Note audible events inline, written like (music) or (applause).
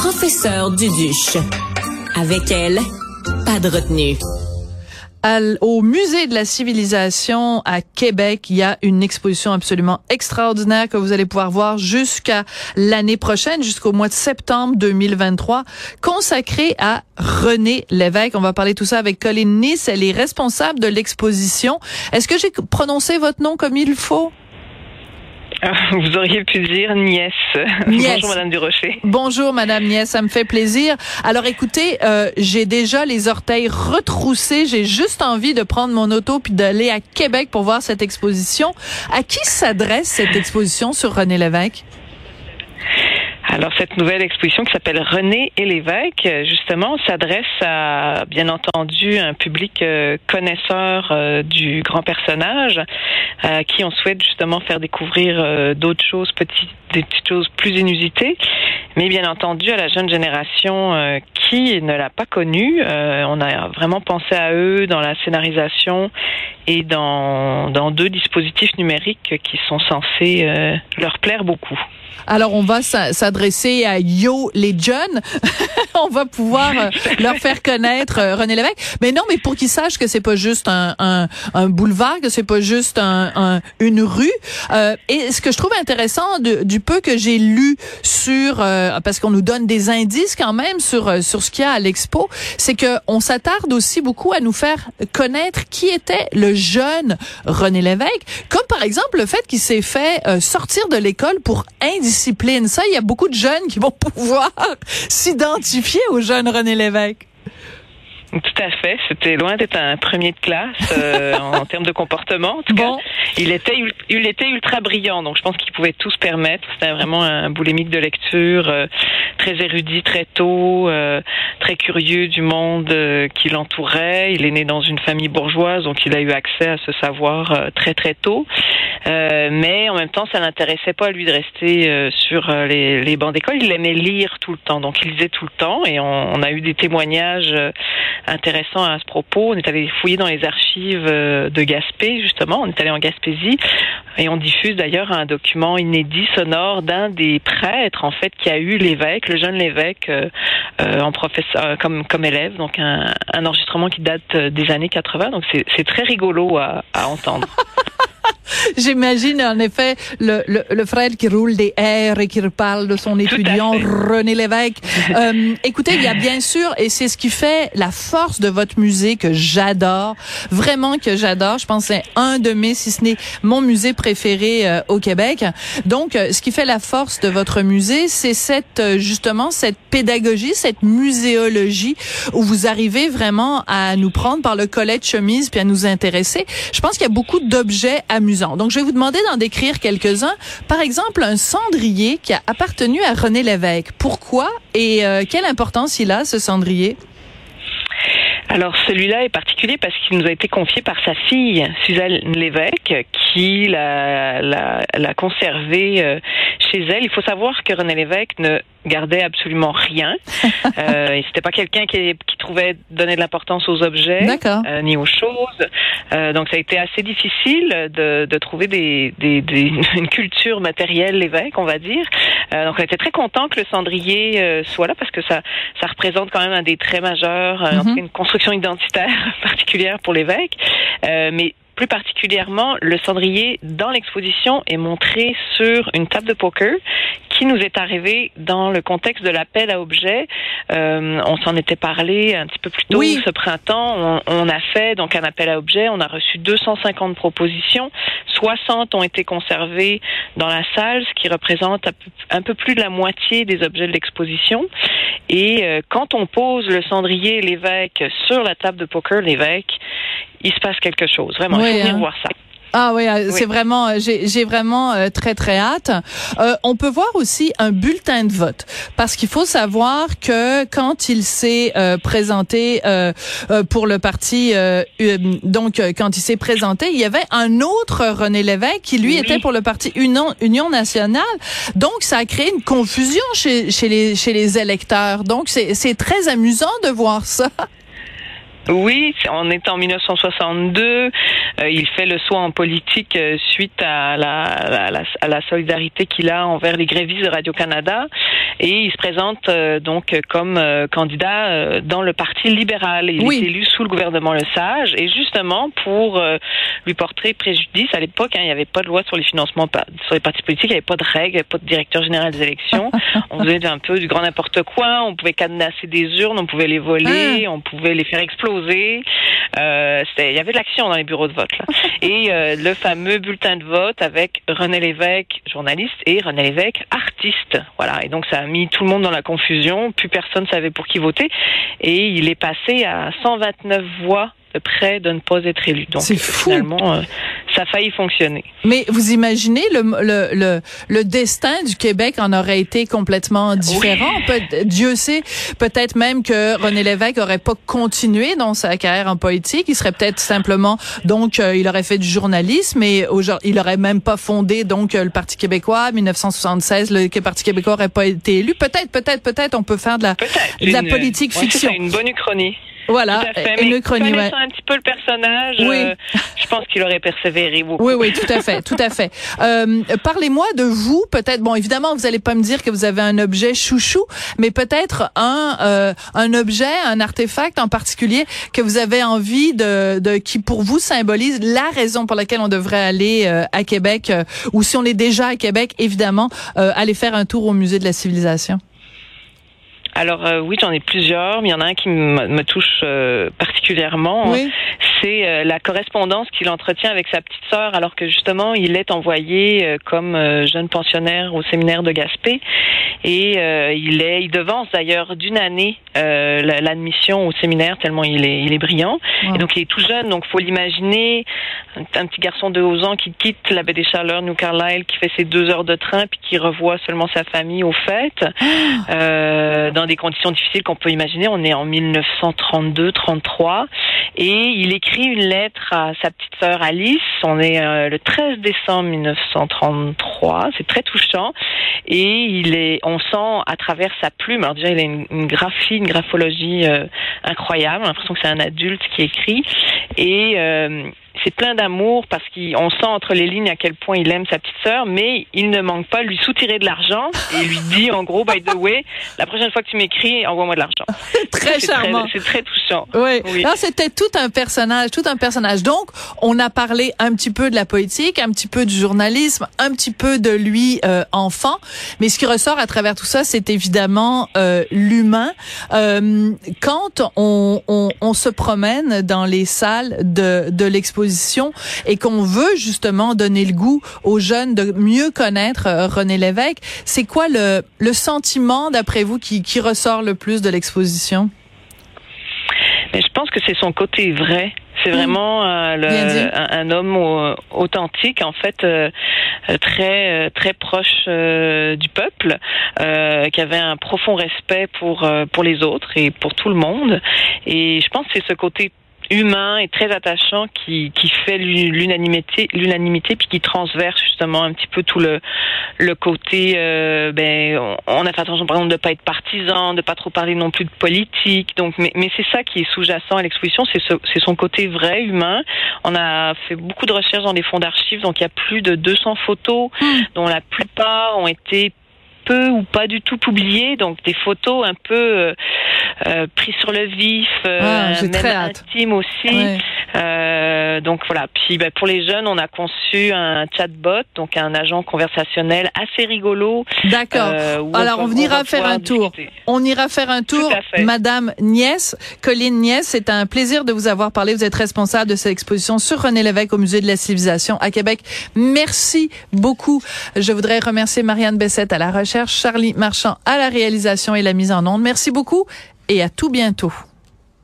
professeur Duduche. Avec elle, pas de retenue. au musée de la civilisation à Québec, il y a une exposition absolument extraordinaire que vous allez pouvoir voir jusqu'à l'année prochaine, jusqu'au mois de septembre 2023, consacrée à René Lévesque. On va parler tout ça avec Colline Nice. Elle est responsable de l'exposition. Est-ce que j'ai prononcé votre nom comme il faut? (laughs) Vous auriez pu dire nièce. (laughs) Bonjour Madame Durocher. Bonjour Madame Nièce, ça me fait plaisir. Alors écoutez, euh, j'ai déjà les orteils retroussés. J'ai juste envie de prendre mon auto puis d'aller à Québec pour voir cette exposition. À qui s'adresse cette exposition sur René Lévesque? Alors cette nouvelle exposition qui s'appelle René et l'évêque, justement, s'adresse à bien entendu un public euh, connaisseur euh, du grand personnage, à qui on souhaite justement faire découvrir euh, d'autres choses, petites, des petites choses plus inusitées, mais bien entendu à la jeune génération qui ne l'a pas connu. on a vraiment pensé à eux dans la scénarisation et dans, dans deux dispositifs numériques qui sont censés leur plaire beaucoup. Alors, on va s'adresser à Yo les jeunes. (laughs) on va pouvoir euh, leur faire connaître euh, René Lévesque. Mais non, mais pour qu'ils sachent que c'est pas juste un, un, boulevard, que c'est pas juste un, une rue. Euh, et ce que je trouve intéressant du peu que j'ai lu sur, parce qu'on nous donne des indices quand même sur sur ce qu'il y a à l'expo, c'est que on s'attarde aussi beaucoup à nous faire connaître qui était le jeune René Lévesque, comme par exemple le fait qu'il s'est fait sortir de l'école pour indiquer discipline. Ça, il y a beaucoup de jeunes qui vont (laughs) pouvoir s'identifier au jeune René Lévesque. Tout à fait. C'était loin d'être un premier de classe euh, (laughs) en termes de comportement. En tout cas, il était, il était ultra brillant. Donc, je pense qu'il pouvait tout se permettre. C'était vraiment un boulémique de lecture, euh, très érudit très tôt, euh, très curieux du monde qui l'entourait. Il est né dans une famille bourgeoise, donc il a eu accès à ce savoir très très tôt. mais en même temps, ça n'intéressait pas à lui de rester sur les, les bancs d'école. Il aimait lire tout le temps, donc il lisait tout le temps. Et on, on a eu des témoignages intéressant à ce propos. On est allé fouiller dans les archives euh, de Gaspé, justement. On est allé en Gaspésie et on diffuse d'ailleurs un document inédit sonore d'un des prêtres, en fait, qui a eu l'évêque, le jeune l'évêque, euh, euh, en professeur, comme, comme élève. Donc un, un enregistrement qui date des années 80. Donc c'est très rigolo à, à entendre. (laughs) (laughs) J'imagine en effet le, le, le, frère qui roule des airs et qui reparle de son étudiant René Lévesque. (laughs) euh, écoutez, il y a bien sûr, et c'est ce qui fait la force de votre musée que j'adore, vraiment que j'adore. Je pense que c'est un de mes, si ce n'est mon musée préféré euh, au Québec. Donc, euh, ce qui fait la force de votre musée, c'est cette euh, justement cette pédagogie, cette muséologie où vous arrivez vraiment à nous prendre par le collet de chemise puis à nous intéresser. Je pense qu'il y a beaucoup d'objets amusants donc, je vais vous demander d'en décrire quelques-uns. Par exemple, un cendrier qui a appartenu à René Lévesque. Pourquoi et euh, quelle importance il a, ce cendrier? Alors celui-là est particulier parce qu'il nous a été confié par sa fille, Suzanne Lévesque, qui l'a, conservé euh, chez elle. Il faut savoir que René Lévesque ne gardait absolument rien. (laughs) euh, c'était pas quelqu'un qui, qui, trouvait donner de l'importance aux objets euh, ni aux choses. Euh, donc ça a été assez difficile de, de trouver des, des, des, (laughs) une culture matérielle l'évêque, on va dire. Euh, donc on était très content que le cendrier euh, soit là parce que ça ça représente quand même un des traits majeurs, euh, mm-hmm. une construction identitaire (laughs) particulière pour l'évêque. mais plus particulièrement, le cendrier dans l'exposition est montré sur une table de poker qui nous est arrivé dans le contexte de l'appel à objets. Euh, on s'en était parlé un petit peu plus tôt ce printemps. On, a fait donc un appel à objets. On a reçu 250 propositions. 60 ont été conservées dans la salle, ce qui représente un peu plus de la moitié des objets de l'exposition. Et euh, quand on pose le cendrier l'évêque sur la table de poker l'évêque, il se passe quelque chose. Vraiment, il faut venir hein. voir ça. Ah oui, euh, c'est vraiment, euh, j'ai vraiment euh, très très hâte. on peut voir aussi un bulletin de vote parce qu'il faut savoir que quand il s'est présenté pour le parti, donc quand il s'est présenté, il y avait un autre René Lévesque qui lui était pour le parti Union, Union nationale. Donc ça a créé une confusion chez, chez les chez les électeurs. Donc c'est très amusant de voir ça. Oui, on est en 1962. Euh, il fait le saut en politique euh, suite à la, à la, solidarité qu'il a envers les grévistes de Radio-Canada. Et il se présente euh, donc comme candidat dans le Parti libéral. Il est élu sous le gouvernement Le Sage. Et justement, pour lui porter préjudice, à l'époque, hein, il n'y avait pas de loi sur les financements sur les partis politiques, il n'y avait pas de règles, il n'y avait pas de directeur général des élections. (laughs) on faisait un peu du grand n'importe quoi. On pouvait cadenasser des urnes, on pouvait les voler, ah. on pouvait les faire exploser. Euh, il y avait de l'action dans les bureaux de vote. Là. (laughs) Et euh, le fameux bulletin de vote avec René Lévesque, journaliste, et René Lévesque, artiste. Voilà. Et donc ça a mis tout le monde dans la confusion. Plus personne savait pour qui voter. Et il est passé à 129 voix près de ne pas être élu. Donc finalement, euh, ça a failli fonctionner. Mais vous imaginez le, le, le, le, destin du Québec en aurait été complètement différent. Dieu sait, peut-être même que René Lévesque aurait pas continué dans sa carrière en politique. Il serait peut-être simplement, donc, euh, il aurait fait du journalisme et il aurait même pas fondé donc le Parti québécois. 1976, le Parti québécois aurait pas été élu. Peut-être, peut-être, peut-être, on peut faire de la, de la politique fiction. C'est une bonne uchronie. Voilà, une chronique. Ouais. un petit peu le personnage, oui. Euh, qu'il aurait persévéré. Oui, oui, tout à fait, tout à fait. Euh, Parlez-moi de vous, peut-être. Bon, évidemment, vous allez pas me dire que vous avez un objet chouchou, mais peut-être un euh, un objet, un artefact en particulier que vous avez envie de, de qui pour vous symbolise la raison pour laquelle on devrait aller euh, à Québec, euh, ou si on est déjà à Québec, évidemment, aller faire un tour au musée de la civilisation. Alors euh, oui, j'en ai plusieurs, mais il y en a un qui me, touche euh, particulièrement. C'est euh, la correspondance qu'il entretient avec sa petite sœur, alors que justement il est envoyé comme jeune pensionnaire au séminaire de Gaspé, et il est, il devance d'ailleurs d'une année l'admission au séminaire tellement il est, il est brillant. Et donc il est tout jeune, donc faut l'imaginer, un, petit garçon de 11 ans qui quitte la baie des Chaleurs, New Carlisle, qui fait ses deux heures de train, puis qui revoit seulement sa famille aux fêtes. Dans des conditions difficiles qu'on peut imaginer. On est en 1932-33 et il écrit une lettre à sa petite sœur Alice. On est euh, le 13 décembre 1933. C'est très touchant et on sent à travers sa plume. Alors déjà, il a une, graphie, une graphologie euh, incroyable. On a l'impression que c'est un adulte qui écrit et euh, c'est plein d'amour parce qu'on sent entre les lignes à quel point il aime sa petite sœur, mais il ne manque pas lui soutirer de l'argent et lui dit en gros, by the way, la prochaine fois que tu m'écris, envoie-moi de l'argent. (laughs) très charmant. C'est très touchant. Oui. oui. c'était tout un personnage, tout un personnage. Donc, on a parlé un petit peu de la politique, un petit peu du journalisme, un petit peu de lui euh, enfant, mais ce qui ressort à travers tout ça, c'est évidemment euh, l'humain. Euh, quand on, on, on se promène dans les salles de, de l'exposition et qu'on veut justement donner le goût aux jeunes de mieux connaître euh, René Lévesque, c'est quoi le, le sentiment, d'après vous, qui, qui ressort le plus de l'exposition? je pense que c'est son côté vrai. C'est mmh. vraiment euh, le, un, homme authentique, en fait, euh, très très proche du peuple, qui avait un profond respect pour pour les autres et pour tout le monde. Et je pense que c'est ce côté humain et très attachant qui, qui fait l'unanimité l'unanimité puis qui transverse justement un petit peu tout le le côté euh, ben on, a fait attention par exemple de pas être partisan de pas trop parler non plus de politique donc mais, mais c'est ça qui est sous-jacent à l'exposition c'est c'est son côté vrai humain on a fait beaucoup de recherches dans les fonds d'archives donc il y a plus de 200 photos mmh. dont la plupart ont été peu ou pas du tout publiées donc des photos un peu euh, euh, pris sur le vif, euh, ah, même intime aussi. Euh, donc voilà. Puis ben, pour les jeunes, on a conçu un chatbot, donc un agent conversationnel assez rigolo. D'accord. Alors on, ira faire un tour. On ira faire un tour, Madame Niès, Colline Niès. C'est un plaisir de vous avoir parlé. Vous êtes responsable de cette exposition sur René Lévesque au Musée de la Civilisation à Québec. Merci beaucoup. Je voudrais remercier Marianne Bessette à la Charlie Marchand à la réalisation et la mise en onde. Merci beaucoup et à tout bientôt.